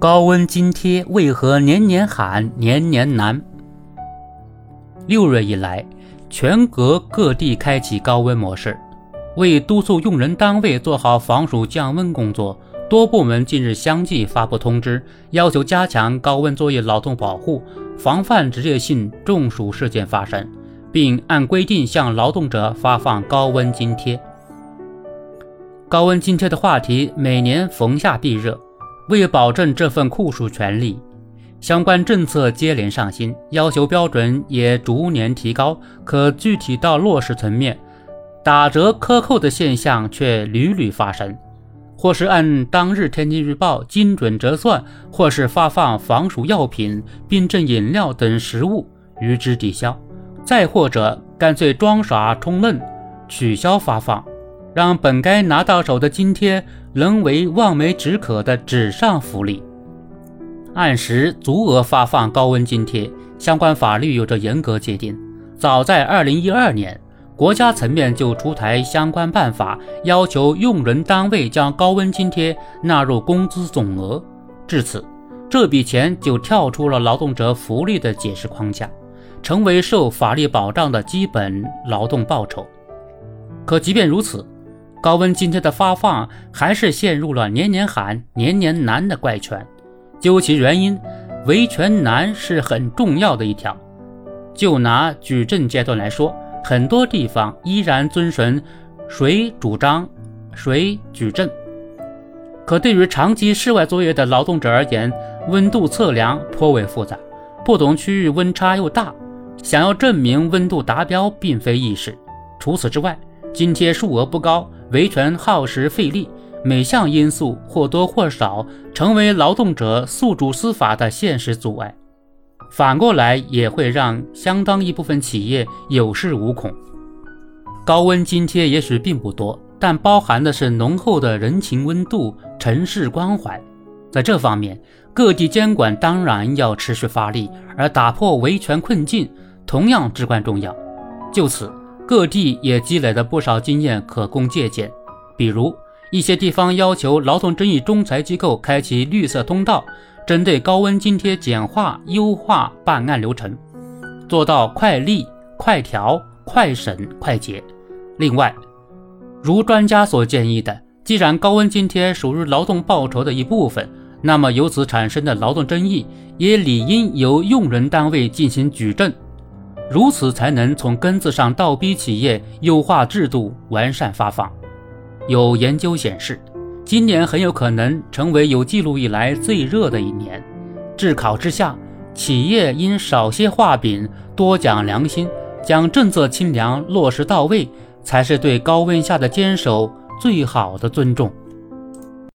高温津贴为何年年喊年年难？六月以来，全国各地开启高温模式，为督促用人单位做好防暑降温工作，多部门近日相继发布通知，要求加强高温作业劳动保护，防范职业性中暑事件发生，并按规定向劳动者发放高温津贴。高温津贴的话题每年逢夏必热。为保证这份酷暑权利，相关政策接连上新，要求标准也逐年提高。可具体到落实层面，打折克扣的现象却屡屡发生，或是按当日天气预报精准折算，或是发放防暑药品、冰镇饮料等食物与之抵消，再或者干脆装傻充愣，取消发放。让本该拿到手的津贴沦为望梅止渴的纸上福利。按时足额发放高温津贴，相关法律有着严格界定。早在二零一二年，国家层面就出台相关办法，要求用人单位将高温津贴纳入工资总额。至此，这笔钱就跳出了劳动者福利的解释框架，成为受法律保障的基本劳动报酬。可即便如此，高温津贴的发放还是陷入了年年喊、年年难的怪圈。究其原因，维权难是很重要的一条。就拿举证阶段来说，很多地方依然遵循谁主张谁举证。可对于长期室外作业的劳动者而言，温度测量颇为复杂，不同区域温差又大，想要证明温度达标并非易事。除此之外，津贴数额不高。维权耗时费力，每项因素或多或少成为劳动者诉诸司法的现实阻碍，反过来也会让相当一部分企业有恃无恐。高温津贴也许并不多，但包含的是浓厚的人情温度、城市关怀。在这方面，各地监管当然要持续发力，而打破维权困境同样至关重要。就此。各地也积累了不少经验可供借鉴，比如一些地方要求劳动争议仲裁机构开启绿色通道，针对高温津贴简化优化办案流程，做到快立、快调、快审、快结。另外，如专家所建议的，既然高温津贴属于劳动报酬的一部分，那么由此产生的劳动争议也理应由用人单位进行举证。如此才能从根子上倒逼企业优化制度、完善发放。有研究显示，今年很有可能成为有记录以来最热的一年。炙烤之下，企业应少些画饼，多讲良心，将政策清凉落实到位，才是对高温下的坚守最好的尊重。